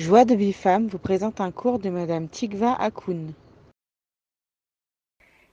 Joie de Bifam vous présente un cours de Madame Tikva Akoun.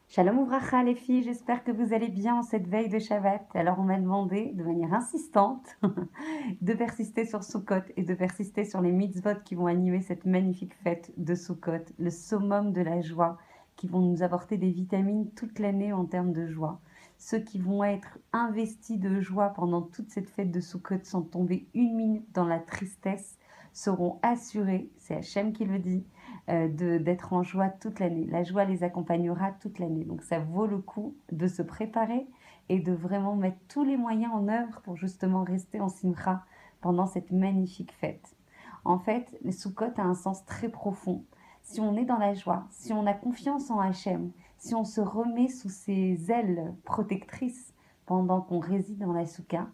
Shalom Ouvracha les filles, j'espère que vous allez bien en cette veille de Shabbat. Alors on m'a demandé de manière insistante de persister sur Sukkot et de persister sur les mitzvot qui vont animer cette magnifique fête de Sukkot, le summum de la joie, qui vont nous apporter des vitamines toute l'année en termes de joie. Ceux qui vont être investis de joie pendant toute cette fête de Sukkot sans tomber une minute dans la tristesse seront assurés, c'est Hachem qui le dit, euh, d'être en joie toute l'année. La joie les accompagnera toute l'année. Donc ça vaut le coup de se préparer et de vraiment mettre tous les moyens en œuvre pour justement rester en simcha pendant cette magnifique fête. En fait, le Sukkot a un sens très profond. Si on est dans la joie, si on a confiance en Hachem, si on se remet sous ses ailes protectrices pendant qu'on réside dans la Souka,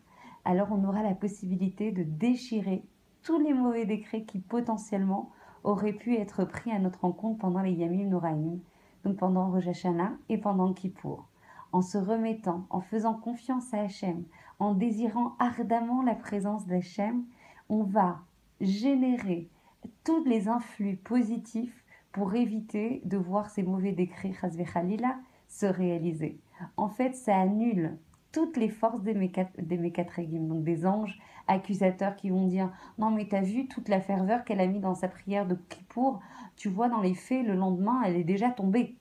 alors on aura la possibilité de déchirer tous les mauvais décrets qui potentiellement auraient pu être pris à notre rencontre pendant les Yamim Noraim, donc pendant Rosh et pendant Kippour. En se remettant, en faisant confiance à Hachem, en désirant ardemment la présence d'Hachem, on va générer tous les influx positifs pour éviter de voir ces mauvais décrets se réaliser. En fait, ça annule toutes les forces des, mécatrégim, donc des anges accusateurs qui vont dire Non, mais t'as vu toute la ferveur qu'elle a mis dans sa prière de Kippour? Tu vois, dans les faits, le lendemain, elle est déjà tombée.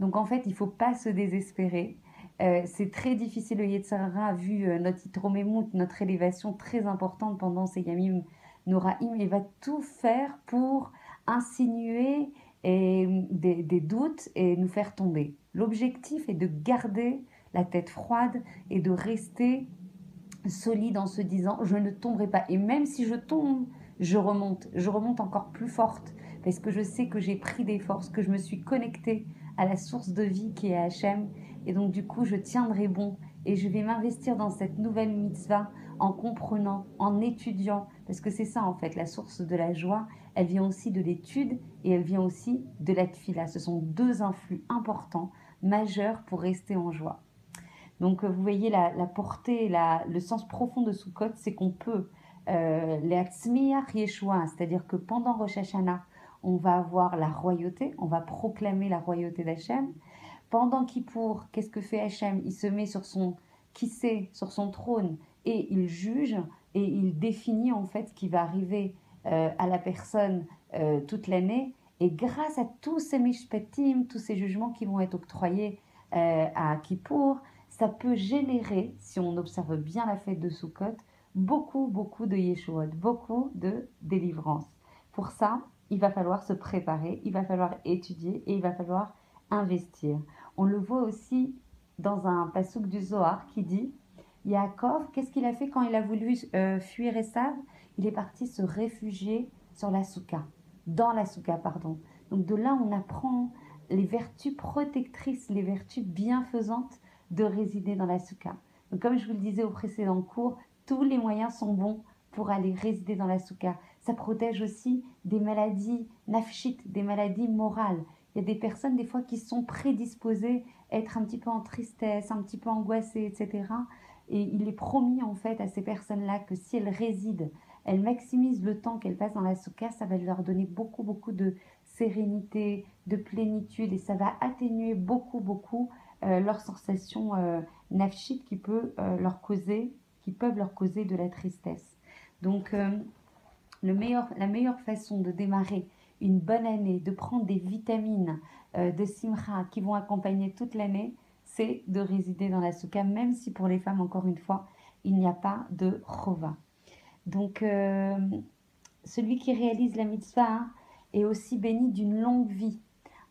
Donc en fait, il faut pas se désespérer. Euh, c'est très difficile. Le Yetzirah a vu euh, notre Itromemout, notre élévation très importante pendant ces Yamim Noraim. Il va tout faire pour insinuer des doutes et nous faire tomber. L'objectif est de garder la tête froide et de rester solide en se disant je ne tomberai pas. Et même si je tombe, je remonte. Je remonte encore plus forte parce que je sais que j'ai pris des forces, que je me suis connectée à la source de vie qui est Hachem. Et donc du coup, je tiendrai bon et je vais m'investir dans cette nouvelle mitzvah en comprenant, en étudiant, parce que c'est ça en fait, la source de la joie, elle vient aussi de l'étude et elle vient aussi de la tfila. Ce sont deux influx importants, majeurs pour rester en joie. Donc euh, vous voyez la, portée, le sens profond de Sukkot, c'est qu'on peut euh, c'est-à-dire que pendant Rosh Hashanah, on va avoir la royauté, on va proclamer la royauté d'Hachem. Pendant Kippour, qu'est-ce que fait Hachem? Il se met sur son sait, sur son trône, et il juge et il définit en fait ce qui va arriver euh, à la personne euh, toute l'année. Et grâce à tous ces mishpatim, tous ces jugements qui vont être octroyés à Kippour, ça peut générer, si on observe bien la fête de Sukkot, beaucoup, beaucoup de Yeshuot, beaucoup de délivrance. Pour ça, il va falloir se préparer, il va falloir étudier et il va falloir investir. On le voit aussi dans un pasouk du Zohar qui dit Yaakov, qu'est-ce qu'il a fait quand il a voulu euh, fuir Esav? Il est parti se réfugier sur la souka, dans la souka, pardon. Donc de là, on apprend les vertus protectrices, les vertus bienfaisantes de résider dans la. Donc, comme je vous le disais au précédent cours, tous les moyens sont bons pour aller résider dans la souka. Ça protège aussi des maladies nafshit, des maladies morales. Il y a des personnes des fois qui sont prédisposées à être un petit peu en tristesse, un petit peu angoissées, etc. Et il est promis en fait à ces personnes-là que si elles résident, elles maximisent le temps qu'elles passent dans la souka, ça va leur donner beaucoup, beaucoup de sérénité, de plénitude et ça va atténuer beaucoup, beaucoup euh, leurs sensations euh, qui peut euh, leur causer, qui peuvent leur causer de la tristesse. Donc, le meilleur, la meilleure façon de démarrer une bonne année, de prendre des vitamines de simra qui vont accompagner toute l'année, c'est de résider dans la souka, même si pour les femmes, encore une fois, il n'y a pas de chova. Donc, celui qui réalise la mitzvah est aussi béni d'une longue vie.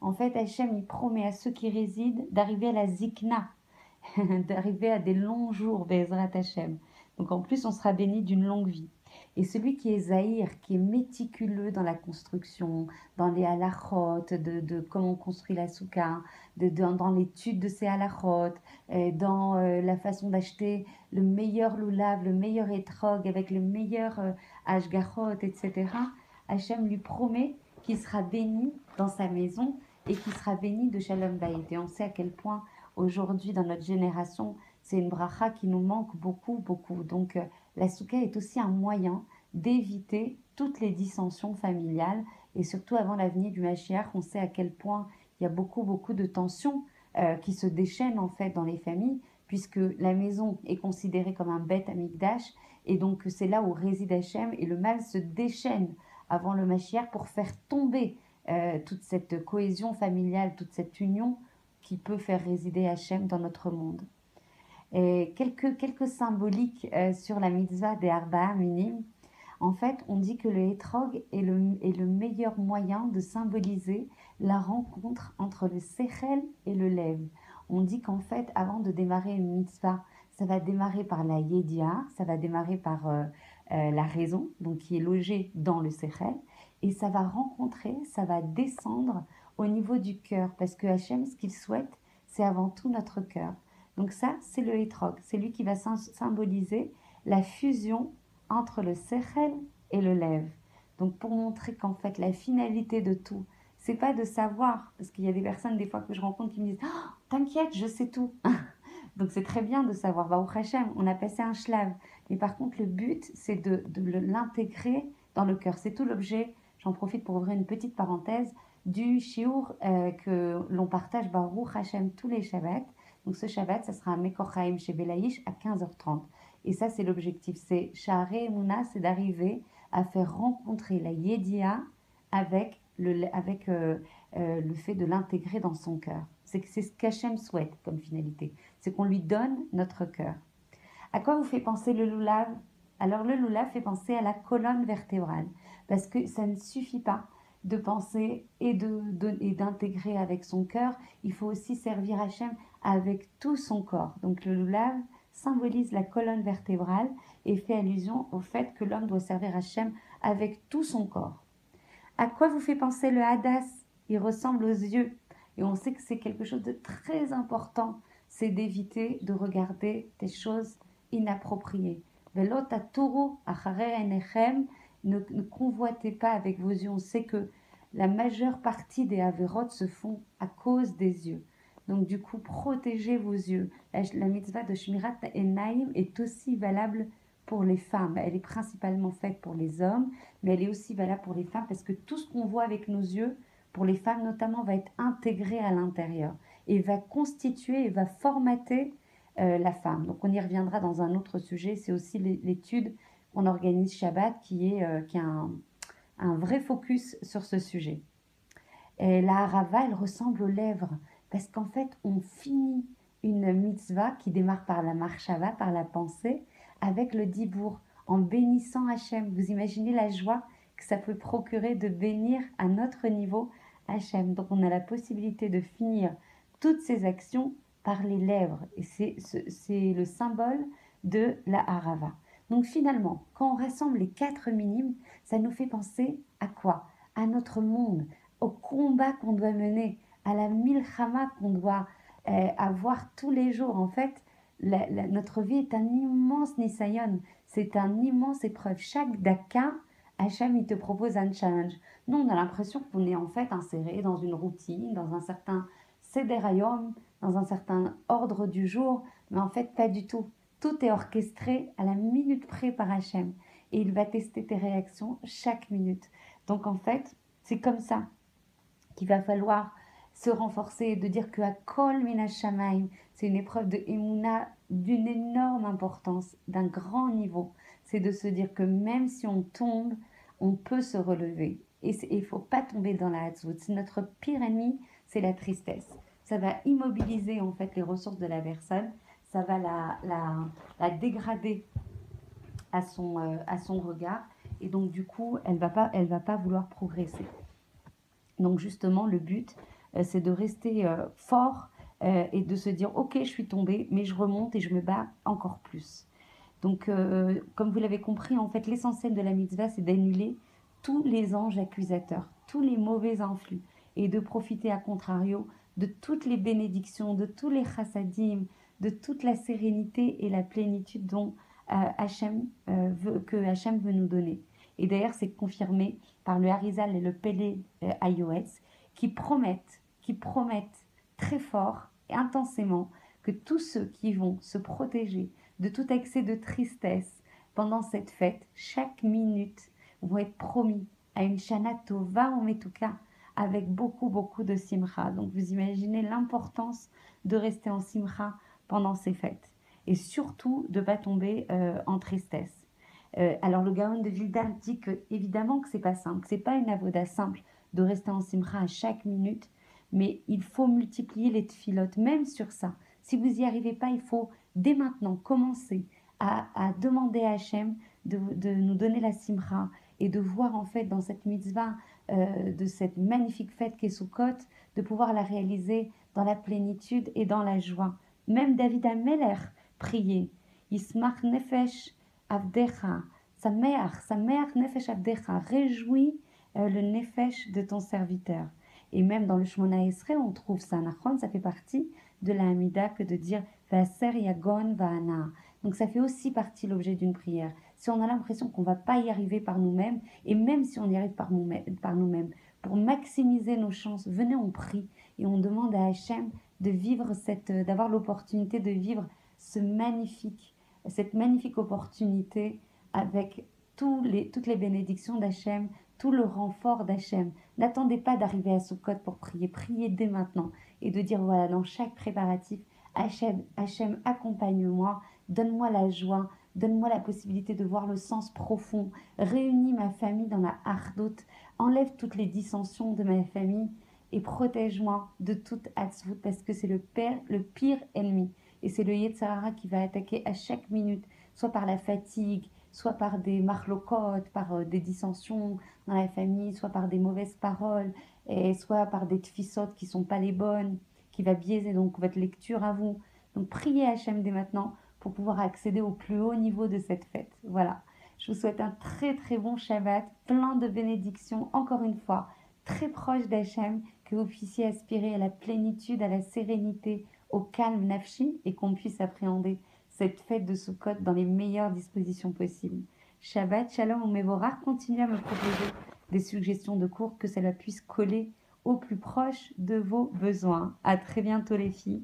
En fait, Hachem, il promet à ceux qui résident d'arriver à la zikna, d'arriver à des longs jours, Bezrat Hachem. Donc en plus, on sera béni d'une longue vie. Et celui qui est zahir, qui est méticuleux dans la construction, dans les halachot, de, comment on construit la souka, dans l'étude de ces halachot, dans euh, la façon d'acheter le meilleur loulav, le meilleur etrog, avec le meilleur euh, etc., Hachem lui promet qu'il sera béni dans sa maison et qui sera béni de Shalom Bayit. Et on sait à quel point aujourd'hui dans notre génération, c'est une bracha qui nous manque beaucoup, beaucoup. Donc euh, la souka est aussi un moyen d'éviter toutes les dissensions familiales et surtout avant l'avenir du Mashiach, on sait à quel point il y a beaucoup, beaucoup de tensions euh, qui se déchaînent en fait dans les familles, puisque la maison est considérée comme un bête amigdash, et donc c'est là où réside Hachem, et le mal se déchaîne avant le Mashiach pour faire tomber euh, toute cette cohésion familiale, toute cette union qui peut faire résider Hachem dans notre monde. Et quelques, quelques symboliques euh, sur la mitzvah des Arba'a Minim. En fait, on dit que le hétrog est le, est le meilleur moyen de symboliser la rencontre entre le sechel et le lev. On dit qu'en fait, avant de démarrer une mitzvah, ça va démarrer par la yedia, ça va démarrer par euh, la raison, donc qui est logée dans le sechel, et ça va rencontrer, ça va descendre au niveau du cœur, parce que Hachem, ce qu'il souhaite, c'est avant tout notre cœur. Donc ça, c'est le hétrog, c'est lui qui va symboliser la fusion entre le sechel et le lève. Donc pour montrer qu'en fait la finalité de tout, c'est pas de savoir, parce qu'il y a des personnes des fois que je rencontre qui me disent oh, T'inquiète, je sais tout. Donc c'est très bien de savoir. Bah, Hachem, on a passé un shlav. Mais par contre, le but, c'est de, de l'intégrer dans le cœur. C'est tout l'objet. J'en profite pour ouvrir une petite parenthèse du shiur euh, que l'on partage Baruch Hashem tous les Shabbats. Donc ce Shabbat, ça sera à Mekochaim chez Belaïch à 15h30. Et ça, c'est l'objectif. C'est Shahare Mouna, c'est d'arriver à faire rencontrer la Yedia avec le, avec, euh, euh, le fait de l'intégrer dans son cœur. C'est ce qu'Hachem souhaite comme finalité. C'est qu'on lui donne notre cœur. À quoi vous fait penser le loulav Alors le loulav fait penser à la colonne vertébrale. Parce que ça ne suffit pas de penser et d'intégrer avec son cœur. Il faut aussi servir Hachem avec tout son corps. Donc le loulav symbolise la colonne vertébrale et fait allusion au fait que l'homme doit servir Hachem avec tout son corps. À quoi vous fait penser le hadas? Il ressemble aux yeux. Et on sait que c'est quelque chose de très important. C'est d'éviter de regarder des choses inappropriées. Ne, ne convoitez pas avec vos yeux. On sait que la majeure partie des avérotes se font à cause des yeux. Donc du coup, protégez vos yeux. La, mitzvah de Shmirat Enaim est aussi valable pour les femmes. Elle est principalement faite pour les hommes, mais elle est aussi valable pour les femmes parce que tout ce qu'on voit avec nos yeux, pour les femmes notamment, va être intégré à l'intérieur et va constituer et va formater euh, la femme. Donc on y reviendra dans un autre sujet. C'est aussi l'étude qu'on organise Shabbat qui est, euh, qui a un, vrai focus sur ce sujet. Et la harava, elle ressemble aux lèvres. Parce qu'en fait, on finit une mitzvah qui démarre par la marshava, par la pensée, avec le dibour, en bénissant Hachem. Vous imaginez la joie que ça peut procurer de bénir à notre niveau Hachem. Donc on a la possibilité de finir toutes ces actions par les lèvres. Et c'est le symbole de la harava. Donc finalement, quand on rassemble les quatre minimes, ça nous fait penser à quoi? À notre monde, au combat qu'on doit mener, à la milchama qu'on doit euh, avoir tous les jours. En fait, notre vie est un immense nisayon, c'est un immense épreuve. Chaque daka, Hachem, il te propose un challenge. Nous, on a l'impression qu'on est en fait inséré dans une routine, dans un certain sederayom, dans un certain ordre du jour, mais en fait, pas du tout. Tout est orchestré à la minute près par Hachem. Et il va tester tes réactions chaque minute. Donc en fait, c'est comme ça qu'il va falloir se renforcer, de dire que à Kol Minashamaim, c'est une épreuve de Emouna d'une énorme importance, d'un grand niveau. C'est de se dire que même si on tombe, on peut se relever. Et il ne faut pas tomber dans la Hatzout. Notre pire ennemi, c'est la tristesse. Ça va immobiliser en fait les ressources de la personne. Ça va la, la, dégrader à son, euh, à son regard. Et donc du coup, elle va, pas, elle va pas vouloir progresser. Donc justement, le but, euh, c'est de rester euh, fort et de se dire ok je suis tombé mais je remonte et je me bats encore plus. Donc comme vous l'avez compris en fait l'essentiel de la mitzvah c'est d'annuler tous les anges accusateurs, tous les mauvais influx et de profiter à contrario de toutes les bénédictions, de tous les chassadim, de toute la sérénité et la plénitude dont Hachem, veut, que Hachem veut nous donner. Et d'ailleurs, c'est confirmé par le Harizal et le Pélé iOS qui promettent qui promettent très fort et intensément que tous ceux qui vont se protéger de tout excès de tristesse pendant cette fête, chaque minute, vont être promis à une Shana Tova ou Metuka avec beaucoup, beaucoup de simcha. Donc vous imaginez l'importance de rester en simcha pendant ces fêtes et surtout de ne pas tomber euh, en tristesse. Euh, alors le Gaon de Vilda dit que évidemment que c'est pas simple, c'est pas une avoda simple de rester en simcha à chaque minute, mais il faut multiplier les tfilotes, même sur ça. Si vous n'y arrivez pas, il faut dès maintenant commencer à, demander à Hachem de, nous donner la simcha et de voir en fait dans cette mitzvah euh, de cette magnifique fête qu'est Sukkot, de pouvoir la réaliser dans la plénitude et dans la joie. Même David Ameller priait. Ismach nefesh avdecha, sa mère, sa mère nefesh avdecha, réjouis euh, le nefesh de ton serviteur. Et même dans le Shmona Esrei, on trouve ça. Nachon, ça fait partie de la Hamida que de dire Vaser Yagon Va'ana. Donc ça fait aussi partie l'objet d'une prière. Si on a l'impression qu'on ne va pas y arriver par nous-mêmes, et même si on y arrive par nous-mêmes, pour maximiser nos chances, venez, on prie et on demande à Hachem de vivre cette, euh, d'avoir l'opportunité de vivre ce magnifique, cette magnifique opportunité avec toutes les bénédictions d'Hachem, tout le renfort d'Hachem. N'attendez pas d'arriver à Sukkot pour prier, priez dès maintenant et de dire voilà, dans chaque préparatif, Hachem, Hachem accompagne-moi, donne-moi la joie, donne-moi la possibilité de voir le sens profond, réunis ma famille dans la hardoute, enlève toutes les dissensions de ma famille et protège-moi de toute hatzvout parce que c'est le, père, le pire ennemi. Et c'est le Yetzirara qui va attaquer à chaque minute, soit par la fatigue, soit par des marlocotes, par euh, des dissensions dans la famille, soit par des mauvaises paroles, et soit par des tfissotes qui sont pas les bonnes, qui va biaiser donc votre lecture à vous. Donc priez Hachem dès maintenant pour pouvoir accéder au plus haut niveau de cette fête. Voilà. Je vous souhaite un très très bon Shabbat, plein de bénédictions, encore une fois, très proche d'Hachem, que vous puissiez aspirer à la plénitude, à la sérénité, au calme nafshi et qu'on puisse appréhender cette fête de Sukkot dans les meilleures dispositions possibles. Shabbat, Shalom ou Mevorah, continuez à me proposer des suggestions de cours que cela puisse coller au plus proche de vos besoins. À très bientôt les filles.